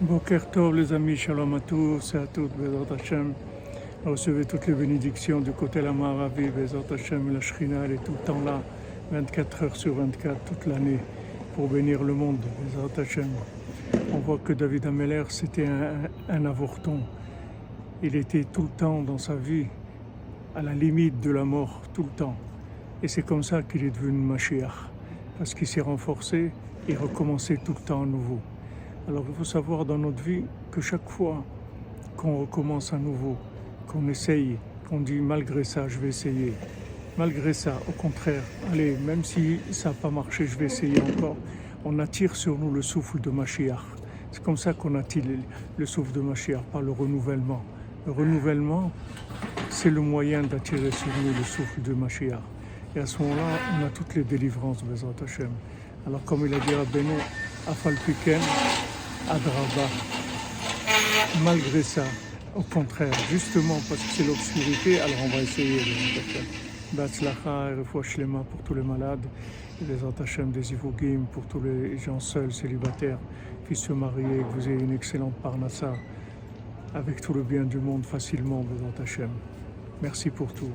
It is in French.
Boker Tov les amis, Shalom à tous et à toutes, Bezat Hashem. Recevez toutes les bénédictions du côté la Maravi, Bezat Hashem, la Shrina, est tout le temps là, 24 heures sur 24, toute l'année, pour bénir le monde, Bezat Hashem. On voit que David Ameller, c'était un, un avorton. Il était tout le temps dans sa vie à la limite de la mort, tout le temps. Et c'est comme ça qu'il est devenu Mashiach, parce qu'il s'est renforcé et recommencé tout le temps à nouveau. Alors il faut savoir dans notre vie que chaque fois qu'on recommence à nouveau, qu'on essaye, qu'on dit malgré ça, je vais essayer, malgré ça, au contraire, allez, même si ça n'a pas marché, je vais essayer encore, on attire sur nous le souffle de Mashiach. C'est comme ça qu'on attire le souffle de Mashiach, par le renouvellement. Le renouvellement, c'est le moyen d'attirer sur nous le souffle de Mashiach. Et à ce moment-là, on a toutes les délivrances, Bezrat Hashem. Alors comme il a dit à Beno, Afal Adraba. Malgré ça, au contraire, justement parce que c'est l'obscurité, alors on va essayer. Batzlacha et Refouach Shlema pour tous les malades, et les Antachem des Ivogim pour tous les gens seuls, célibataires, qui se marient, que vous ayez une excellente parnassa, avec tout le bien du monde facilement, Bezat Hashem. Merci pour tout.